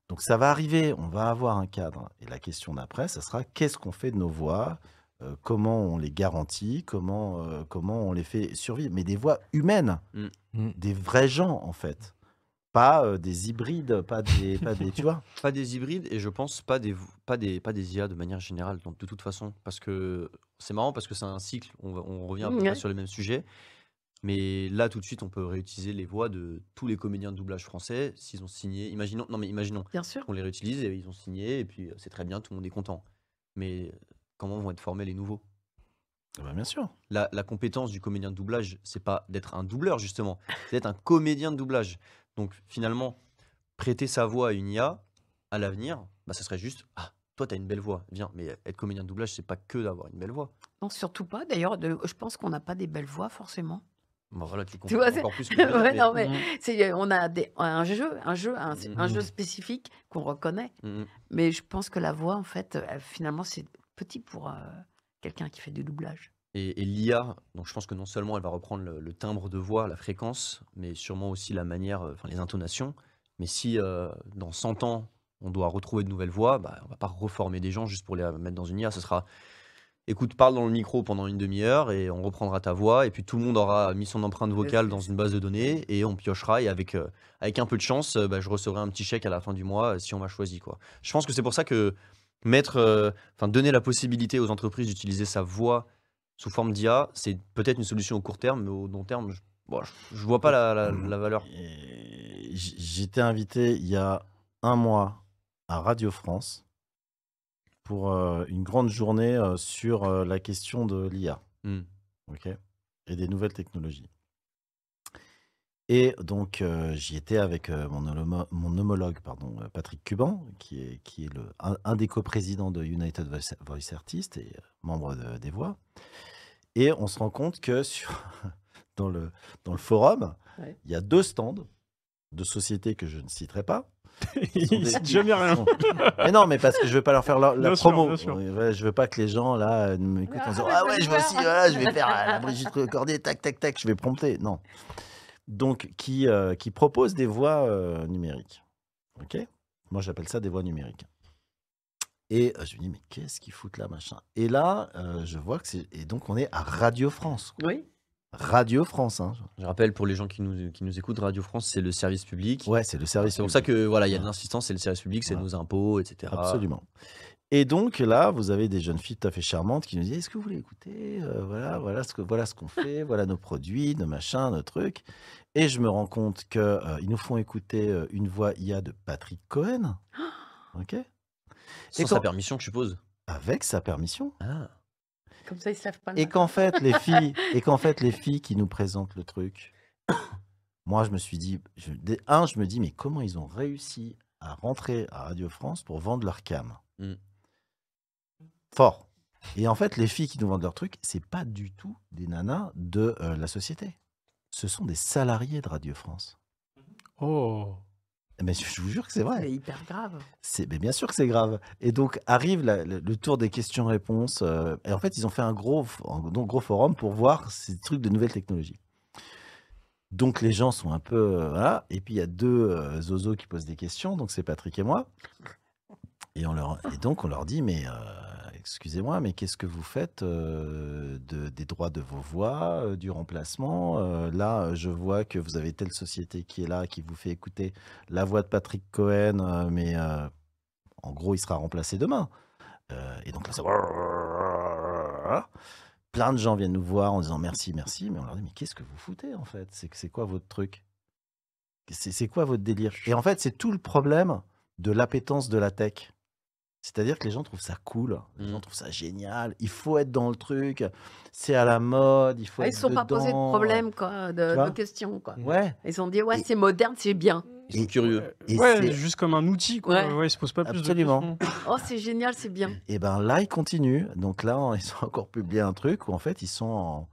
Donc ça va arriver, on va avoir un cadre. Et la question d'après, ça sera qu'est-ce qu'on fait de nos voix Euh, Comment on les garantit? Comment, euh, comment on les fait survivre? Mais des voix humaines, Mm. Mm. des vrais gens en fait. Pas euh, des hybrides, pas des, pas des tu vois? Pas des hybrides et je pense pas des, pas des, pas des IA de manière générale, donc de toute façon. Parce que c'est marrant parce que c'est un cycle, on, va- on revient à peu près sur les mêmes sujets. Mais là, tout de suite, on peut réutiliser les voix de tous les comédiens de doublage français s'ils ont signé. Imaginons, non mais imaginons Bien sûr. qu'on les réutilise et ils ont signé et puis euh, c'est très bien, tout le monde est content. Mais euh, comment vont être formés les nouveaux? Ah bah, bien sûr. la, la compétence du comédien de doublage, c'est pas d'être un doubleur justement, c'est d'être un comédien de doublage. Donc finalement, prêter sa voix à une IA à l'avenir, bah, ça serait juste ah toi t'as une belle voix, viens. Mais être comédien de doublage, c'est pas que d'avoir une belle voix. Non, surtout pas. D'ailleurs, de- je pense qu'on n'a pas des belles voix forcément. Bah, voilà, tu vois, c'est- encore plus. que Ouais, mais- non, mais on a des- un jeu, un jeu, un, un jeu Mhm. spécifique qu'on reconnaît. mhm. Mais je pense que la voix, en fait, euh, finalement, c'est petit pour euh, quelqu'un qui fait du doublage. Et, et l'IA, donc je pense que non seulement elle va reprendre le, le timbre de voix, la fréquence, mais sûrement aussi la manière, euh, enfin les intonations. Mais si euh, dans 100 ans, on doit retrouver de nouvelles voix, bah, on va pas reformer des gens juste pour les mettre dans une IA. Ce sera, écoute, parle dans le micro pendant une demi-heure et on reprendra ta voix. Et puis tout le monde aura mis son empreinte vocale dans une base de données et on piochera. Et avec, euh, avec un peu de chance, euh, bah, je recevrai un petit chèque à la fin du mois euh, si on m'a choisi. Quoi. Je pense que c'est pour ça que mettre, enfin donner la possibilité aux entreprises d'utiliser sa voix sous forme d'IA, c'est peut-être une solution au court terme, mais au long terme, je, bon, je, je vois pas la, la- la valeur. J'étais invité il y a un mois à Radio France pour euh, une grande journée euh, sur euh, la question de l'IA ok, et des nouvelles technologies. Et donc, euh, j'y étais avec euh, mon, homo- mon homologue, pardon, euh, Patrick Cuban, qui est, qui est le, un, un des coprésidents de United Voice, Voice Artists et euh, membre de- des voix. Et on se rend compte que sur, dans, le, dans le forum, Ouais. il y a deux stands de sociétés que je ne citerai pas. Il des- cite jamais rien. Mais non, mais parce que je veux pas leur faire leur- la Bien sûr, promo. bien sûr. Ouais, ouais, je veux pas que les gens là euh, m'écoutent en Ah, disant ah faut ouais je vais aussi faire. voilà, je vais faire euh, la Brigitte Cordier tac tac tac je vais prompter non donc qui euh, qui propose des voix euh, numériques ok moi j'appelle ça des voix numériques et euh, je me dis mais qu'est-ce qu'ils foutent là machin? Et là euh, je vois que c'est et donc on est à Radio France Oui. Radio France hein. Je rappelle pour les gens qui nous, qui nous écoutent, Radio France, c'est le service public. ouais c'est le service C'est pour ça que voilà, il y a de l'insistance, c'est le service public, c'est Voilà. nos impôts, etc. Absolument. Et donc là, vous avez des jeunes filles tout à fait charmantes qui nous disent Est-ce que vous voulez écouter Euh, Voilà, voilà ce que voilà ce qu'on fait, voilà nos produits, nos machins, nos trucs. Et je me rends compte que euh, ils nous font écouter euh, une voix IA de Patrick Cohen. Ok. Sans Et sa permission, je suppose. Avec sa permission. Ah. Comme ça, ils pas Et qu'en fait, les filles, et qu'en fait, les filles qui nous présentent le truc, moi, je me suis dit, je, un, je me dis, mais comment ils ont réussi à rentrer à Radio France pour vendre leur cam? Mm. Fort. Et en fait, les filles qui nous vendent leur truc, c'est pas du tout des nanas de euh, la société. Ce sont des salariés de Radio France. Oh. Mais je vous jure que c'est vrai. C'est hyper grave. C'est, mais bien sûr que c'est grave. Et donc arrive la- le, le tour des questions-réponses. euh, et en fait, ils ont fait un gros, un donc, gros forum pour voir ces trucs de nouvelles technologies. Donc les gens sont un peu euh, voilà. Et puis il y a deux euh, zozos qui posent des questions. Donc c'est Patrick et moi. Et, on leur, et donc on leur dit mais euh, excusez-moi, mais qu'est-ce que vous faites de, des droits de vos voix, euh, du remplacement Euh, Là, euh, je vois que vous avez telle société qui est là, qui vous fait écouter la voix de Patrick Cohen, mais en gros, il sera remplacé demain. Et donc là. Plein de gens viennent nous voir en disant merci, merci, mais on leur dit mais qu'est-ce que vous foutez en fait? C'est quoi votre truc? C'est c'est quoi votre délire? Et en fait, c'est tout le problème de l'appétence de la tech. C'est-à-dire que les gens trouvent ça cool, les gens trouvent ça génial, il faut être dans le truc, c'est à la mode, il faut Ah, ils être ne sont pas posés de problème, quoi, de, questions. Quoi. Ouais, Ils se sont dit, ouais, c'est moderne, c'est bien. Ils sont curieux. Et ouais, c'est- juste comme un outil, quoi. Ouais. Ouais, ils se posent pas plus Absolument. de questions. Oh, c'est génial, c'est bien. Et ben là, ils continuent. Donc là, on- ils ont encore publié un truc où en fait, ils sont en,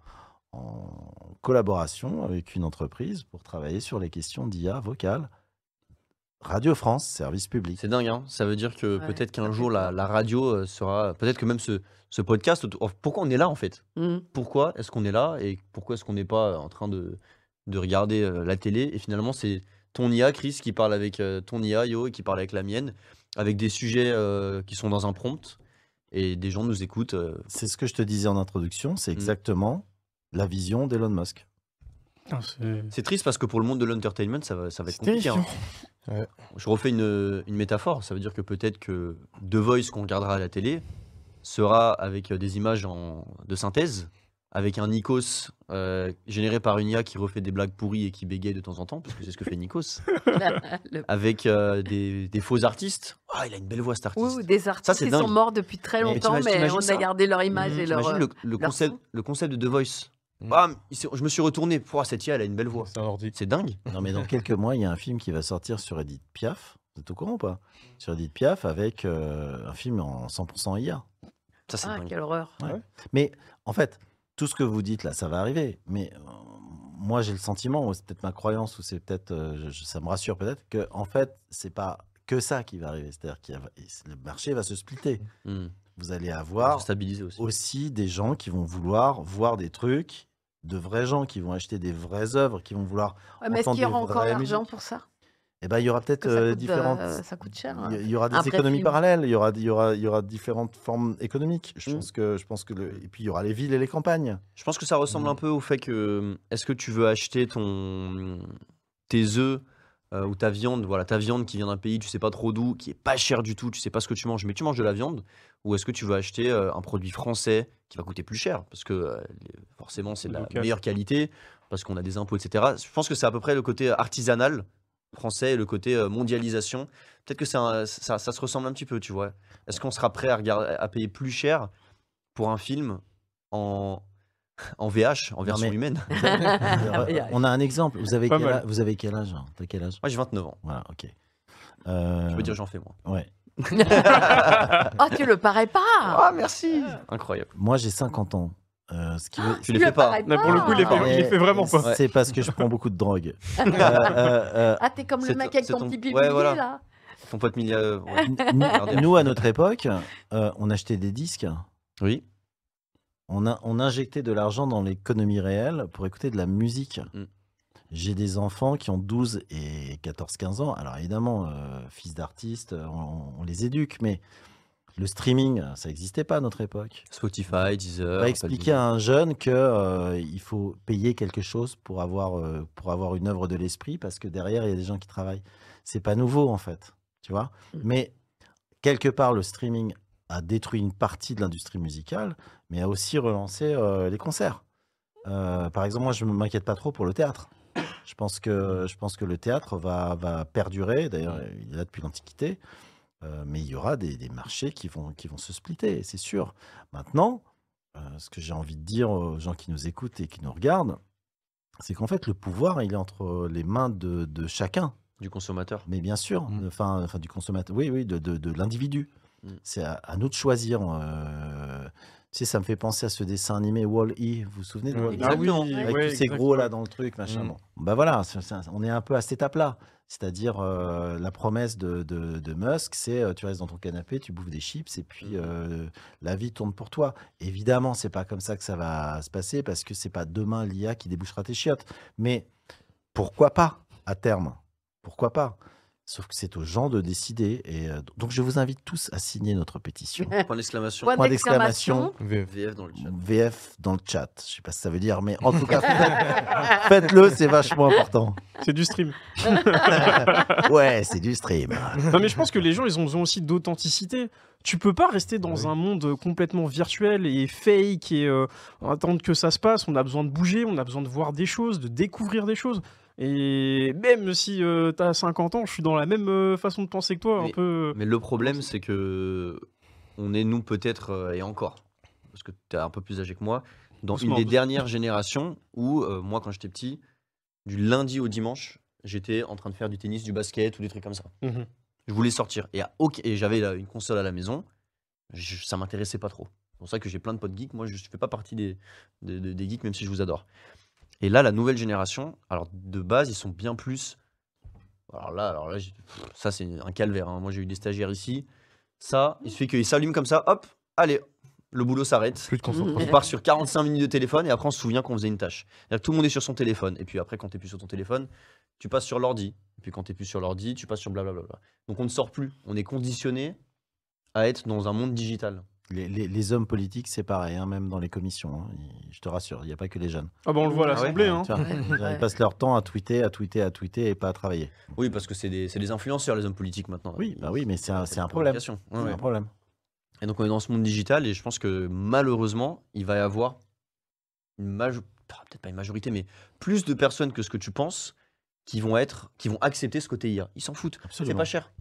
en collaboration avec une entreprise pour travailler sur les questions d'IA vocale. Radio France, service public. C'est dingue, hein. Ça veut dire que Ouais, peut-être qu'un jour la, radio euh, sera. Peut-être que même ce, ce podcast. Pourquoi on est là en fait? Mm. Pourquoi est-ce qu'on est là et pourquoi est-ce qu'on n'est pas en train de, de regarder euh, la télé? Et finalement, c'est ton IA, Chris, qui parle avec euh, ton IA, Yo, et qui parle avec la mienne, avec des sujets euh, qui sont dans un prompt et des gens nous écoutent. euh, C'est ce que je te disais en introduction, c'est exactement la vision d'Elon Musk. C'est- triste parce que pour le monde de l'entertainment, ça va, ça va être C'est compliqué. hein. Je refais une, une métaphore. Ça veut dire que peut-être que The Voice qu'on regardera à la télé sera avec euh, des images en- de synthèse, avec un Nikos euh, généré par une IA qui refait des blagues pourries et qui bégaye de temps en temps, parce que c'est ce que fait Nikos, avec euh, des, des faux artistes. Ah, il a une belle voix cet artiste. ou des artistes c'est qui dingue. sont morts depuis très longtemps, mais on ça a gardé leur image et leur. Le, le leur concept, son le concept de The Voice. Mm. Bam, je me suis retourné. Pouah, cette IA, elle a une belle voix. C'est un ordi. C'est dingue. Non, mais dans quelques mois, il y a un film qui va sortir sur Edith Piaf. Vous êtes au courant ou pas? Sur Edith Piaf avec euh, un film en 100% IA. Ça, c'est Ah, dingue. quelle horreur. Mais en fait, tout ce que vous dites là, ça va arriver. Mais euh, moi, j'ai le sentiment, ou c'est peut-être ma croyance, ou c'est peut-être, euh, ça me rassure peut-être, que en fait, c'est pas que ça qui va arriver. C'est-à-dire que le marché va se splitter. Hmm. Vous allez avoir stabiliser aussi. aussi des gens qui vont vouloir voir des trucs, de vrais gens qui vont acheter des vraies œuvres, qui vont vouloir. Ouais, mais est-ce qu'il y aura Entendre des encore l'argent pour ça? Eh ben, il y aura peut-être euh, coûte, différentes. euh, ça coûte cher. hein. Il y- y aura des économies film. parallèles, il y aura, il y aura, il y aura différentes formes économiques. Je Mm. pense que, je pense que le... et puis il y aura les villes et les campagnes. Je pense que ça ressemble Mm. un peu au fait que est-ce que tu veux acheter ton tes œufs euh, ou ta viande, voilà, ta viande qui vient d'un pays tu sais pas trop d'où, qui est pas cher du tout, tu sais pas ce que tu manges, mais tu manges de la viande, ou est-ce que tu veux acheter euh, un produit français qui va coûter plus cher? Parce que euh, forcément c'est de la Local. meilleure qualité, parce qu'on a des impôts, etc. Je pense que c'est à peu près le côté artisanal français et le côté mondialisation. Peut-être que un- ça, ça se ressemble un petit peu, tu vois. Est-ce qu'on sera prêt à, regarder, à payer plus cher pour un film en, en VH, en version mais- humaine Euh, On a un exemple. Vous avez, quel, âge- vous avez quel âge hein? T'as quel âge? Moi j'ai 29 ans. Voilà, ok. Euh, Je peux dire j'en fais moi. ouais. oh, tu le parais pas Ah merci Incroyable. Moi, j'ai 50 ans. Euh, ce qui veut- Tu les le fais pas. Là, pour le coup, il les fait- il les fait vraiment pas. C'est parce que je prends beaucoup de drogue. Euh, euh, euh, Ah, t'es comme C'est le mec avec c'est ton ton- petit pipi ouais, voilà. là. Ton pote Milia. euh, ouais. nous, à notre époque, euh, on achetait des disques. Oui. On, a, on injectait de l'argent dans l'économie réelle pour écouter de la musique. Mm. J'ai des enfants qui ont 12 et 14-15 ans. Alors évidemment, euh, fils d'artistes, on, on les éduque, mais le streaming, ça n'existait pas à notre époque. Spotify, Deezer. On va expliquer à un jeune que euh, il faut payer quelque chose pour avoir, euh, pour avoir une œuvre de l'esprit parce que derrière, il y a des gens qui travaillent. C'est pas nouveau en fait, tu vois. Mm. Mais quelque part, le streaming a détruit une partie de l'industrie musicale, mais a aussi relancé euh, les concerts. Euh, par exemple, moi, je ne m'inquiète pas trop pour le théâtre. Je pense que, je pense que le théâtre va, va perdurer. D'ailleurs, il est là depuis l'Antiquité. Euh, mais il y aura des, des marchés qui vont, qui vont se splitter, c'est sûr. Maintenant, euh, ce que j'ai envie de dire aux gens qui nous écoutent et qui nous regardent, c'est qu'en fait, le pouvoir, il est entre les mains de, de chacun. Du consommateur. Mais bien sûr, Mm. enfin, enfin du consommateur, oui, oui, de, de, de l'individu. Mm. C'est à, à nous de choisir. euh, sais, ça me fait penser à ce dessin animé Wall-E. Vous vous souvenez de. Wall-E? Ah oui. Avec ouais, tous ces gros là dans le truc, machin. Mm. Bon. Bah voilà, on est un peu à cette étape-là. C'est-à-dire, euh, la promesse de, de, de Musk, c'est euh, tu restes dans ton canapé, tu bouffes des chips et puis Mhm. euh, la vie tourne pour toi. Évidemment, c'est pas comme ça que ça va se passer parce que c'est pas demain l'IA qui débouchera tes chiottes. Mais pourquoi pas à terme? Pourquoi pas? Sauf que c'est aux gens de décider. Et euh, donc, je vous invite tous à signer notre pétition. Point d'exclamation. Point d'exclamation. VF. VF dans le chat. VF dans le chat. Je sais pas ce que ça veut dire, mais en tout cas, faites- faites-le, c'est vachement important. C'est du stream. Ouais, c'est du stream. Non, mais je pense que les gens, ils ont besoin aussi d'authenticité. Tu peux pas rester dans oui. un monde complètement virtuel et fake et euh, attendre que ça se passe. On a besoin de bouger, on a besoin de voir des choses, de découvrir des choses. Et même si tu as 50 ans, je suis dans la même euh, façon de penser que toi, un Mais- peu. Mais le problème, c'est que on est, nous, peut-être, euh, et encore, parce que tu es un peu plus âgé que moi, dans Doucement, une des dernières générations où, euh, moi, quand j'étais petit, du lundi au dimanche, j'étais en train de faire du tennis, du basket ou des trucs comme ça. Mhm. Je voulais sortir. Et, à et j'avais une console à la maison. Je- ça m'intéressait pas trop. C'est pour ça que j'ai plein de potes geeks. Moi, je ne fais pas partie des- des geeks, même si je vous adore. Et là, la nouvelle génération, alors de base, ils sont bien plus. Alors là, alors là ça, c'est un calvaire. hein. Moi, j'ai eu des stagiaires ici. Ça, il suffit qu'ils s'allument comme ça, hop, allez, le boulot s'arrête. Plus de concentration. On part sur 45 minutes de téléphone et après on se souvient qu'on faisait une tâche. C'est-à-dire que tout le monde est sur son téléphone. Et puis après, quand tu plus sur ton téléphone, tu passes sur l'ordi. Et puis quand tu plus sur l'ordi, tu passes sur blablabla. Donc on ne sort plus. On est conditionné à être dans un monde digital. Les, les- les hommes politiques, c'est pareil, hein, même dans les commissions. hein. Je te rassure, il n'y a pas que les jeunes. Ah bah on le voit à Ah ouais l'Assemblée. hein. Tu vois, Ouais, Ils passent leur temps à tweeter, à tweeter, à tweeter et pas à travailler. Oui, parce que c'est des, c'est des influenceurs, les hommes politiques maintenant. Oui, Ils- bah oui, mais c'est un, c'est problème. communication. Ouais, C'est ouais. un problème. Et donc on est dans ce monde digital et je pense que malheureusement, il va y avoir une majo- ah, peut-être pas une majorité, mais plus de personnes que ce que tu penses qui vont être, qui vont accepter ce côté IA. Ils s'en foutent. C'est Absolument. pas cher.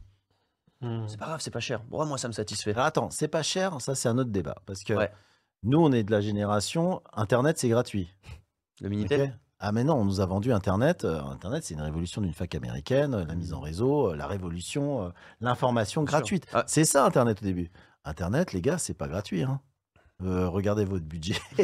C'est pas grave, c'est pas cher. Bon, moi ça me satisfait. Attends, c'est pas cher, ça c'est un autre débat. Parce que Ouais. nous, on est de la génération, Internet c'est gratuit. Le Minitel. ah mais non, on nous a vendu Internet. Euh, Internet, c'est une révolution d'une fac américaine, euh, la mise en réseau, euh, la révolution, euh, l'information gratuite. Ah. C'est ça Internet au début. Internet, les gars, c'est pas gratuit. hein. Euh, regardez votre budget.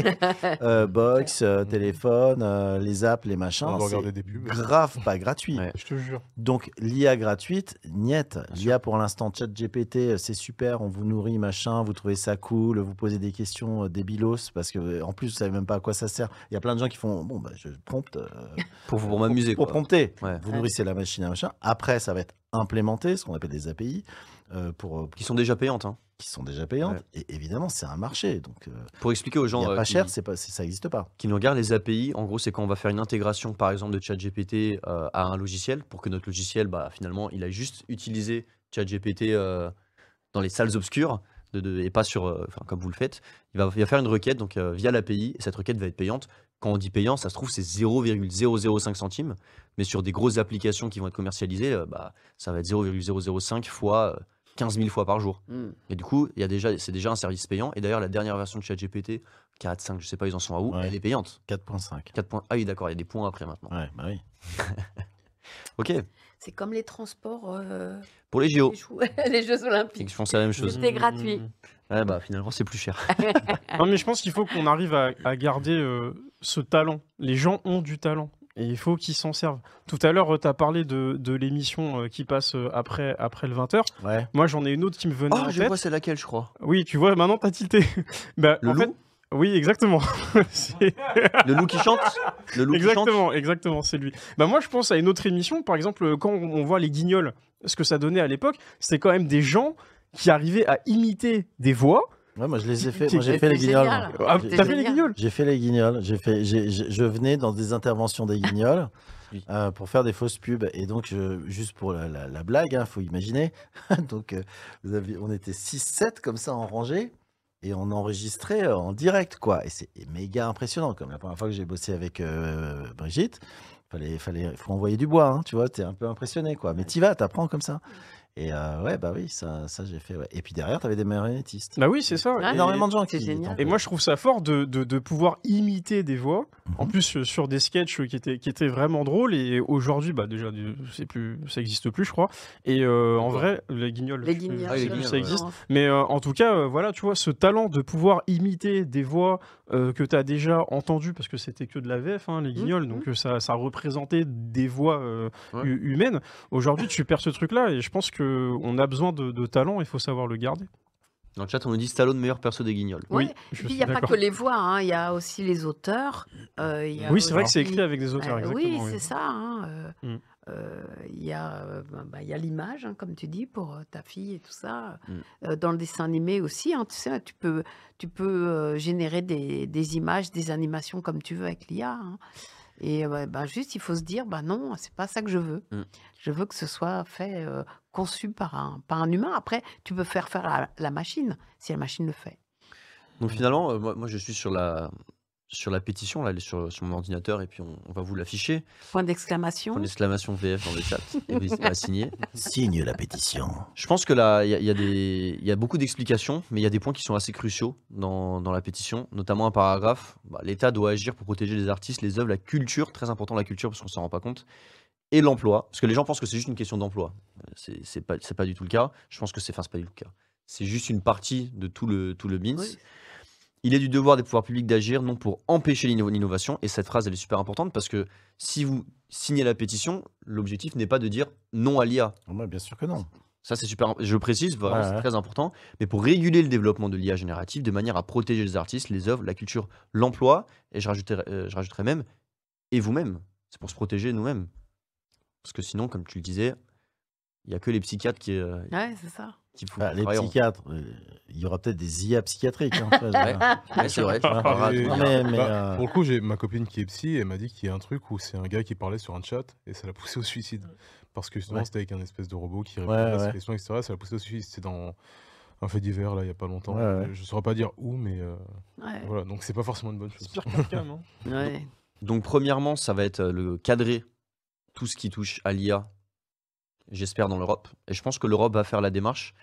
Euh, box, euh, téléphone, euh, les apps, les machins. On regarder des pubs. grave pas gratuit. Ouais. Je te jure. Donc l'IA gratuite, niette. L'IA pour l'instant, chat GPT, c'est super, on vous nourrit, machin, vous trouvez ça cool, vous posez des questions euh, débilos, parce que en plus, vous savez même pas à quoi ça sert. Il y a plein de gens qui font, bon, bah, je prompte euh, Pour, pour m'amuser. pour quoi. prompter. Ouais. Vous Ouais. nourrissez la machine à machin. Après, ça va être implémenté, ce qu'on appelle des API, euh, pour, euh, Qui sont déjà payantes. hein. qui sont déjà payantes. Ouais. Et évidemment, c'est un marché. Donc, euh, Pour expliquer aux gens a euh, pas qui, cher, c'est pas, ça n'existe pas. qui nous regardent les API, en gros, c'est quand on va faire une intégration, par exemple, de ChatGPT à un logiciel, pour que notre logiciel, bah, finalement, il a juste utilisé ChatGPT dans les salles obscures, de, de- et pas sur, euh, enfin, comme vous le faites. Il va, il va faire une requête donc euh, via l'API, et cette requête va être payante. Quand on dit payant, ça se trouve, c'est 0,005 centimes, mais sur des grosses applications qui vont être commercialisées, euh, bah, ça va être 0,005 fois 15 000 fois par jour. Mm. Et du coup, il y a déjà, c'est déjà un service payant. Et d'ailleurs, la dernière version de ChatGPT, 4.5, je sais pas, ils en sont à où, Ouais. elle est payante. 4.5. 4 points. Ah oui, d'accord, il y a des points après maintenant. Ouais, bah oui. Ok, C'est comme les transports, euh, pour les JO, les, Jeux- les Jeux ils Olympiques. font la même chose. C'était gratuit. Ouais, bah finalement, c'est plus cher. Non, mais je pense qu'il faut qu'on arrive à, à garder euh, ce talent. Les gens ont du talent. Et il faut qu'ils s'en servent. Tout à l'heure, tu as parlé de, de l'émission euh, qui passe euh, après, après le 20h. Ouais. Moi, j'en ai une autre qui me venait Oh, en je tête. vois c'est laquelle, je crois. Oui, tu vois, maintenant, t'as tilté. bah, Le en loup fait- Oui, exactement. Le loup qui chante Le loup qui chante exactement, exactement, c'est lui. Bah, moi, je pense à une autre émission. Par exemple, quand on on voit les guignols, ce que ça donnait à l'époque, c'était quand même des gens qui arrivaient à imiter des voix. Ouais, moi je les ai fait. Moi j'ai qui- fait les guignols. Ah, t'as fait les guignols? J'ai fait les guignols. J'ai fait, je venais dans des interventions des guignols. Oui. euh, pour faire des fausses pubs. Et donc, je- juste pour la, la- la blague, il faut imaginer. donc, euh, vous avez- on était 6-7 comme ça en rangée. Et on enregistrait euh, en direct, quoi. Et c'est méga impressionnant. Comme la première fois que j'ai bossé avec euh, Brigitte, fallait, fallait, faut envoyer du bois, hein, tu vois. T'es un peu impressionné, quoi. Mais t'y vas, t'apprends comme ça. Et euh, ouais, bah oui, ça, ça j'ai fait. ouais. Et puis derrière, t'avais des marionnettistes. Bah oui, c'est ça. Et- Énormément de gens qui. génial. Et moi, je trouve ça fort de, de, de pouvoir imiter des voix. En Mhm. plus, euh, sur des sketchs qui étaient, qui étaient vraiment drôles. Et aujourd'hui, bah, déjà, c'est plus, ça n'existe plus, je crois. Et euh, en vrai, les guignols. Les guignols. Ah, les ça ouais. existe. Mais euh, en tout cas, euh, voilà, tu vois, ce talent de pouvoir imiter des voix euh, que tu as déjà entendues, parce que c'était que de la VF, hein, les guignols, Mhm. donc euh, ça, ça représentait des voix euh, Ouais. humaines. Aujourd'hui, tu perds ce truc-là, et je pense qu'on a besoin de, de talent, il faut savoir le garder. Dans le chat, on nous dit Stallone, meilleur perso des guignols. Ouais. Oui, Et je puis, il n'y a pas que les voix, hein, il y a aussi les auteurs. euh, il y a Oui, c'est vrai que c'est écrit avec des auteurs, Euh, exactement. oui, oui. c'est ça. hein, euh, Mm. euh, Il y a, il y a l'image, hein, comme tu dis, pour euh, ta fille et tout ça. Mm. Euh, dans le dessin animé aussi, hein, tu sais, tu peux, tu peux euh, générer des, des images, des animations comme tu veux avec l'IA. Et euh, ben, juste, il faut se dire, bah non, c'est pas ça que je veux. Mm. Je veux que ce soit fait, euh, conçu par un, par un humain. Après, tu peux faire faire la, la machine, si la machine le fait. Donc finalement, euh, moi, moi, je suis sur la, sur la pétition, là, elle est sur, sur mon ordinateur, et puis on, on va vous l'afficher. Point d'exclamation. Point d'exclamation VF dans le chat, et n'hésitez pas à signer. Signe la pétition. Je pense que là, il y, a- il y a des- il y a beaucoup d'explications, mais il y a des points qui sont assez cruciaux dans, dans la pétition, notamment un paragraphe. bah, L'État doit agir pour protéger les artistes, les œuvres, la culture, très important la culture parce qu'on s'en rend pas compte, et l'emploi, parce que les gens pensent que c'est juste une question d'emploi. C'est pas, pas du tout le cas. Je pense que c'est enfin, c'est pas du tout le cas. C'est juste une partie de tout le, tout le bins. Oui. Il est du devoir des pouvoirs publics d'agir, non pour empêcher l'inno- l'innovation. Et cette phrase, elle est super importante parce que si vous signez la pétition, l'objectif n'est pas de dire non à l'IA. Moi, bien sûr que non. Ça, c'est super. Je le précise, vraiment, Ouais, c'est ouais. très important. Mais pour réguler le développement de l'IA générative de manière à protéger les artistes, les œuvres, la culture, l'emploi, et je rajouterais, euh, je rajouterais même, et vous-même. C'est pour se protéger nous-mêmes. Parce que sinon, comme tu le disais, il n'y a que les psychiatres qui, euh, Ouais, c'est ça. Qui font Bah, les psychiatres, euh, il y aura peut-être des IA psychiatriques. hein, tu vois, Ouais, je- ouais, c'est vrai. tu Ah, parleras Et- de- Non, mais- mais, bah, euh, Pour le coup, j'ai ma copine qui est psy, elle m'a dit qu'il y a un truc où c'est un gars qui parlait sur un chat et ça l'a poussé au suicide. Parce que justement, Ouais. c'était avec un espèce de robot qui Ouais, répondait à ouais. ses questions, etc. Ça l'a poussé au suicide. C'était dans un fait divers, là, il y a pas longtemps. Ouais, ouais. Je ne saurais pas dire où, mais euh, Ouais. voilà. Donc, c'est pas forcément une bonne chose. Pire qu'Arkham, hein. Ouais. Donc, premièrement, ça va être euh, le cadrer tout ce qui touche à l'IA, j'espère, dans l'Europe. Et je pense que l'Europe va faire la démarche.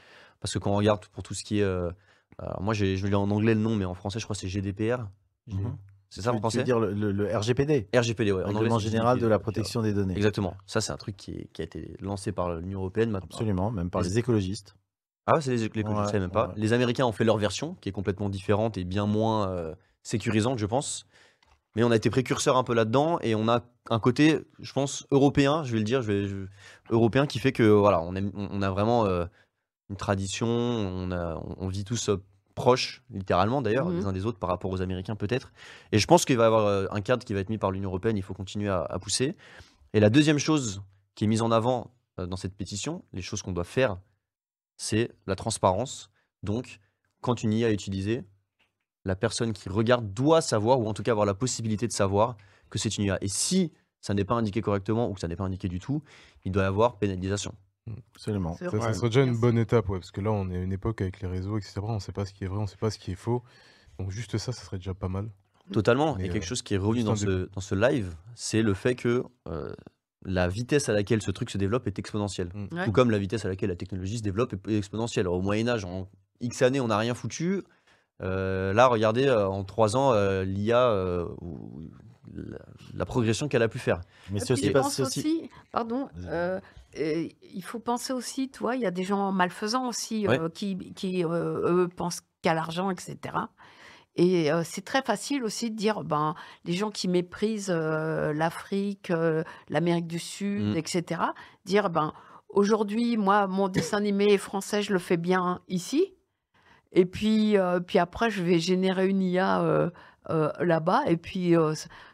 Parce que quand on regarde pour tout ce qui est. euh, alors moi, je lire en anglais le nom, mais en français, je crois que c'est GDPR. Mhm. C'est ça en français? dire le, le- le RGPD, RGPD, anglais, Règlement général de la protection des données. Exactement. Ça, c'est un truc qui, est- qui a été lancé par l'Union Européenne maintenant. Absolument, même par Les- les écologistes. Ah ouais, c'est les, je Ouais, savais même pas. Les Américains ont fait leur version, qui est complètement différente et bien moins euh, sécurisante, je pense. Mais on a été précurseur un peu là-dedans et on a un côté, je pense, européen, je vais le dire, je vais, je- européen qui fait que voilà, on, aime- on a vraiment euh, une tradition, on, a, on, on vit tous euh, proches, littéralement d'ailleurs, Mhm. les uns des autres par rapport aux Américains peut-être. Et je pense qu'il va y avoir euh, un cadre qui va être mis par l'Union Européenne, il faut continuer à, à pousser. Et la deuxième chose qui est mise en avant dans cette pétition, les choses qu'on doit faire, c'est la transparence. Donc, quand une IA est utilisée, la personne qui regarde doit savoir, ou en tout cas avoir la possibilité de savoir que c'est une IA. Et si ça n'est pas indiqué correctement ou que ça n'est pas indiqué du tout, il doit y avoir pénalisation. Absolument. C'est Ça, ça serait déjà une bonne étape, ouais, parce que là, on est à une époque avec les réseaux, etc. On ne sait pas ce qui est vrai, on ne sait pas ce qui est faux. Donc, juste ça, ça serait déjà pas mal. Totalement. Mais, Et quelque euh, chose qui est revenu dans ce, dans ce live, c'est le fait que euh, la vitesse à laquelle ce truc se développe est exponentielle. Mm. Ouais. Tout comme la vitesse à laquelle la technologie se développe est exponentielle. Alors, au Moyen-Âge, en X années, on n'a rien foutu. Euh, là, regardez, euh, en trois ans, euh, l'IA, euh, la, la progression qu'elle a pu faire. Mais c'est aussi c'est aussi. aussi, pardon, il faut penser aussi, toi, il y a des gens malfaisants aussi Ouais. euh, qui, qui euh, eux, pensent qu'à l'argent, etc. Et euh, c'est très facile aussi de dire, ben, les gens qui méprisent euh, l'Afrique, euh, l'Amérique du Sud, Mm. etc., dire, ben, aujourd'hui, moi, mon dessin animé français, je le fais bien ici. Et puis, euh, puis après, je vais générer une IA euh, euh, là-bas. Et puis,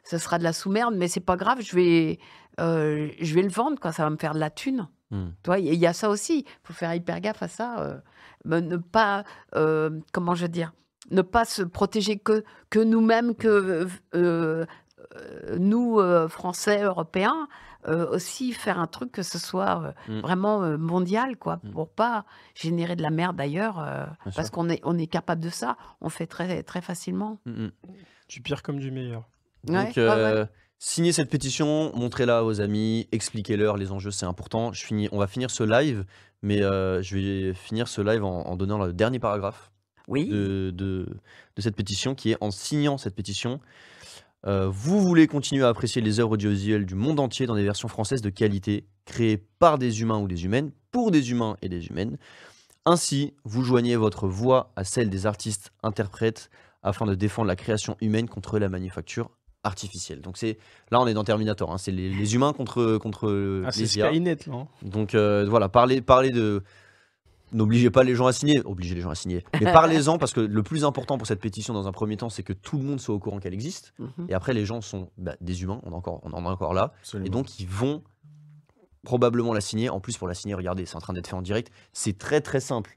ça sera de la sous-merde, mais c'est pas grave. Je vais, je vais le vendre, quoi. Ça va me faire de la thune. Hmm. Il y a ça aussi. Il faut faire hyper gaffe à ça. mais ne pas, comment je veux dire, ne pas se protéger que, que nous-mêmes, que nous, Français, Européens, euh, aussi faire un truc que ce soit euh, Mm. vraiment euh, mondial, quoi, Mm. pour pas générer de la merde ailleurs, euh, Bien parce qu'on est, on est capable de ça, on fait très, très facilement. Mm, mm. Du pire comme du meilleur. Ouais, Donc, ouais, ouais. signez cette pétition, montrez-la vos amis, expliquez-leur les enjeux, c'est important. Je finis, on va finir ce live, mais euh, je vais finir ce live en, en donnant le dernier paragraphe Oui. de, de- de cette pétition, qui est en signant cette pétition. Euh, vous voulez continuer à apprécier les œuvres audiovisuelles du monde entier dans des versions françaises de qualité, créées par des humains ou des humaines, pour des humains et des humaines. Ainsi, vous joignez votre voix à celle des artistes interprètes afin de défendre la création humaine contre la manufacture artificielle. Donc c'est là on est dans Terminator, hein, c'est les, les humains contre contre Ah, les IA. Skynet, hein. Donc euh, voilà, parlez parlez de N'obligez pas les gens à signer, obligez les gens à signer. Mais parlez-en parce que le plus important pour cette pétition dans un premier temps, c'est que tout le monde soit au courant qu'elle existe. Mhm. Et après, les gens sont bah, des humains, on, est encore, on en est encore là. Absolument. Et donc, ils vont probablement la signer. En plus, pour la signer, regardez, c'est en train d'être fait en direct. C'est très très simple.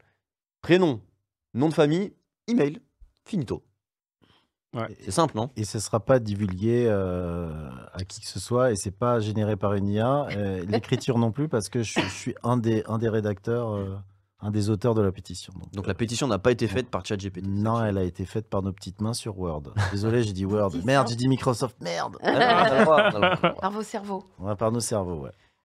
Prénom, nom de famille, email, finito. Ouais. C'est simple, non? Et ce ne sera pas divulgué euh, à qui que ce soit et c'est pas généré par une IA. euh, L'écriture non plus parce que je, suis- je suis un des, un des rédacteurs, euh, un des auteurs de la pétition. Donc, Donc euh, la pétition n'a pas été faite par ChatGPT. Non, elle a été faite par nos petites mains sur Word. Désolé, j'ai dit Word. Merde, j'ai dit Microsoft. Merde. Ah non. Par vos cerveaux. Ouais, par nos cerveaux, ouais.